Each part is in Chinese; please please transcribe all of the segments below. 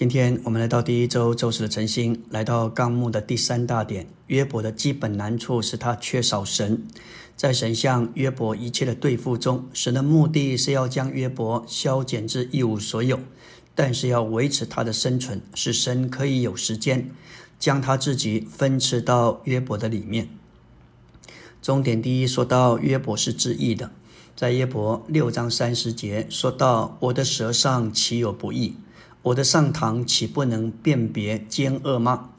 今天我们来到第一周周四的晨星，来到纲目的第三大点。约伯的基本难处是他缺少神，在神向约伯一切的对付中，神的目的是要将约伯消减至一无所有，但是要维持他的生存，使神可以有时间将他自己分赐到约伯的里面。终点第一说到约伯是自义的，在约伯六章三十节说到：“我的舌上岂有不义？我的上堂岂不能辨别奸恶吗？”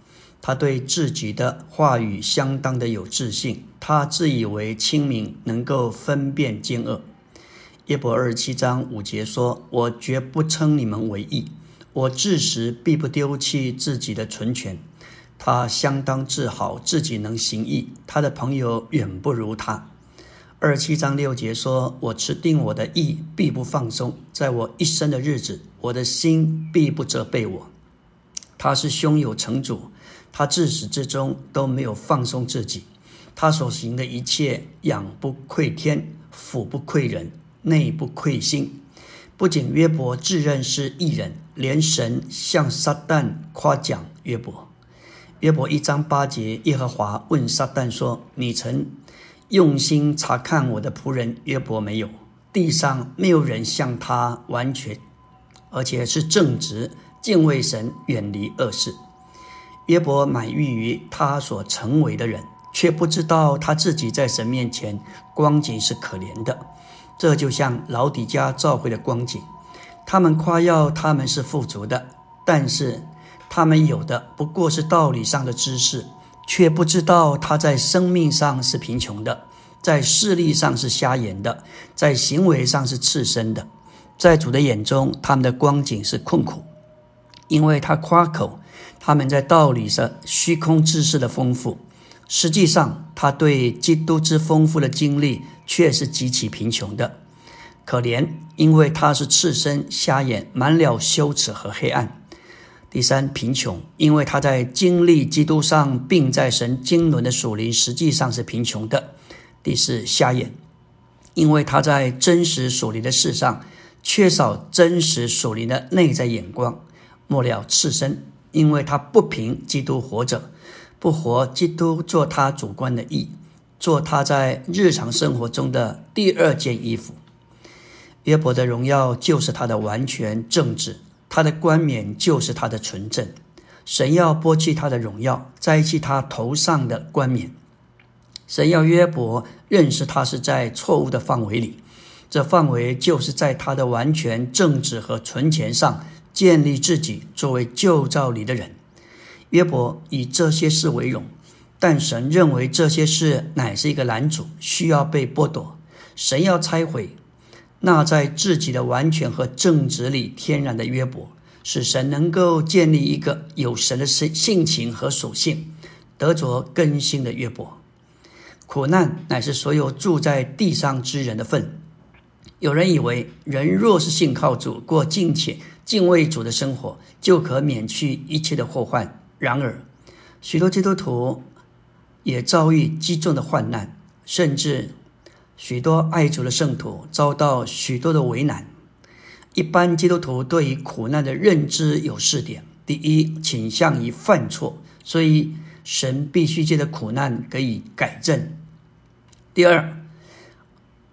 他对自己的话语相当的有自信，他自以为清明，能够分辨奸恶。约伯二十七章五节说：“我绝不称你们为义，我自时必不丢弃自己的存权。”他相当自豪自己能行义，他的朋友远不如他。二七章六节说：“我持定我的义，必不放松；在我一生的日子，我的心必不责备我。”他是胸有成竹，他自始至终都没有放松自己。他所行的一切，仰不愧天，俯不愧人，内不愧心。不仅约伯自认是异人，连神向撒旦夸奖约伯。约伯一章八节，耶和华问撒旦说：“你曾用心查看我的仆人约伯没有？地上没有人像他完全，而且是正直、敬畏神、远离恶事。”约伯满意于他所成为的人，却不知道他自己在神面前光景是可怜的。这就像老底家召会的光景，他们夸耀他们是富足的，但是。他们有的不过是道理上的知识，却不知道他在生命上是贫穷的，在视力上是瞎眼的，在行为上是赤身的。在主的眼中，他们的光景是困苦，因为他夸口他们在道理上虚空知识的丰富，实际上他对基督之丰富的经历却是极其贫穷的，可怜，因为他是赤身瞎眼，满了羞耻和黑暗。第三，贫穷，因为他在经历基督上，并在神经纶的属灵，实际上是贫穷的。第四，瞎眼，因为他在真实属灵的事上，缺少真实属灵的内在眼光。末了，赤身，因为他不凭基督活着，不活基督做他主观的意，做他在日常生活中的第二件衣服。约伯的荣耀就是他的完全正直。他的冠冕就是他的纯正，神要剥去他的荣耀，摘去他头上的冠冕。神要约伯认识他是在错误的范围里，这范围就是在他的完全正直和存钱上建立自己作为旧造里的人。约伯以这些事为荣，但神认为这些事乃是一个拦阻，需要被剥夺。神要拆毁。那在自己的完全和正直里天然的约伯，使神能够建立一个有神的性性情和属性，得着更新的约伯。苦难乃是所有住在地上之人的份。有人以为人若是信靠主，过敬虔敬畏主的生活，就可免去一切的祸患。然而，许多基督徒也遭遇极重的患难，甚至。许多爱主的圣徒遭到许多的为难。一般基督徒对于苦难的认知有四点：第一，倾向于犯错，所以神必须借着苦难给予改正；第二，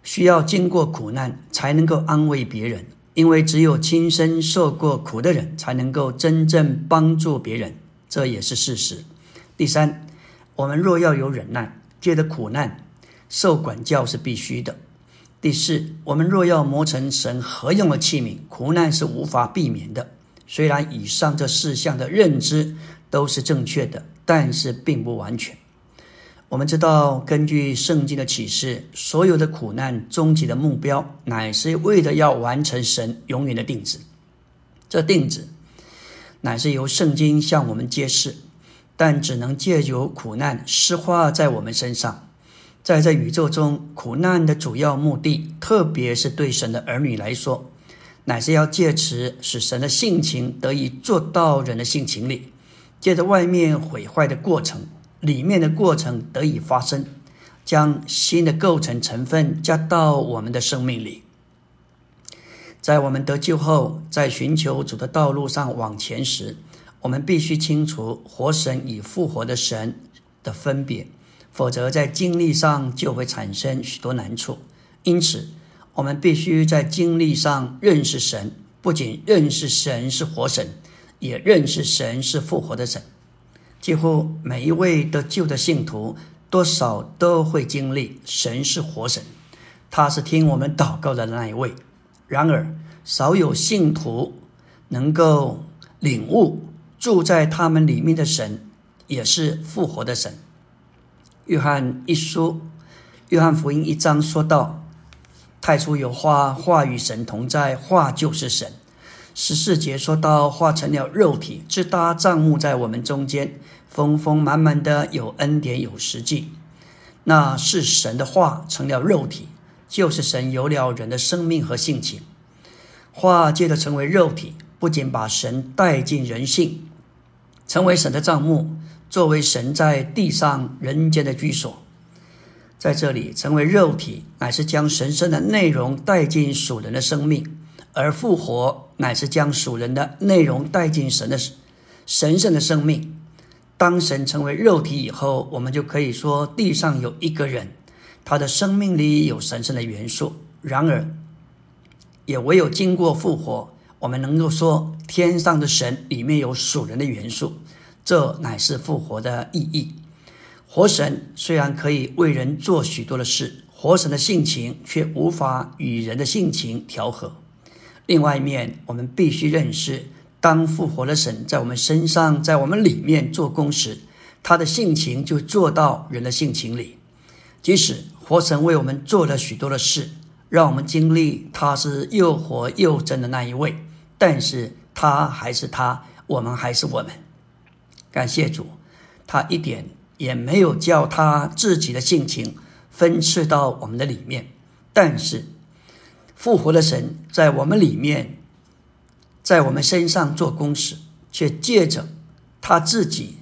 需要经过苦难才能够安慰别人，因为只有亲身受过苦的人才能够真正帮助别人，这也是事实；第三，我们若要有忍耐，借着苦难。受管教是必须的。第四，我们若要磨成神合用的器皿，苦难是无法避免的。虽然以上这四项的认知都是正确的，但是并不完全。我们知道，根据圣经的启示，所有的苦难终极的目标，乃是为了要完成神永远的定旨。这定旨乃是由圣经向我们揭示，但只能借由苦难施化在我们身上。在这宇宙中，苦难的主要目的，特别是对神的儿女来说，乃是要借此使神的性情得以做到人的性情里，借着外面毁坏的过程，里面的过程得以发生，将新的构成成分加到我们的生命里。在我们得救后，在寻求主的道路上往前时，我们必须清除活神与复活的神的分别，否则在经历上就会产生许多难处。因此，我们必须在经历上认识神，不仅认识神是活神，也认识神是复活的神。几乎每一位得救的信徒，多少都会经历神是活神，他是听我们祷告的那一位。然而，少有信徒能够领悟住在他们里面的神也是复活的神。约翰一书，约翰福音一章说到：“太初有话，话与神同在，话就是神。”十四节说到：“化成了肉体，自搭帐幕在我们中间，丰丰满满的有恩典有实际。”那是神的话成了肉体。就是神有了人的生命和性情，化借着成为肉体，不仅把神带进人性，成为神的帐幕，作为神在地上人间的居所。在这里成为肉体，乃是将神圣的内容带进属人的生命；而复活，乃是将属人的内容带进神的神圣的生命。当神成为肉体以后，我们就可以说地上有一个人。他的生命里有神圣的元素，然而，也唯有经过复活，我们能够说天上的神里面有属人的元素，这乃是复活的意义。活神虽然可以为人做许多的事，活神的性情却无法与人的性情调和。另外一面，我们必须认识，当复活的神在我们身上，在我们里面做工时，他的性情就做到人的性情里，即使。活神为我们做了许多的事，让我们经历他是又活又真的那一位。但是他还是他，我们还是我们。感谢主，他一点也没有叫他自己的性情分赐到我们的里面。但是复活的神在我们里面，在我们身上做工时，却借着他自己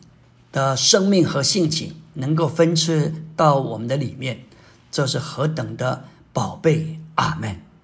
的生命和性情，能够分赐到我们的里面。这是何等的宝贝！阿门。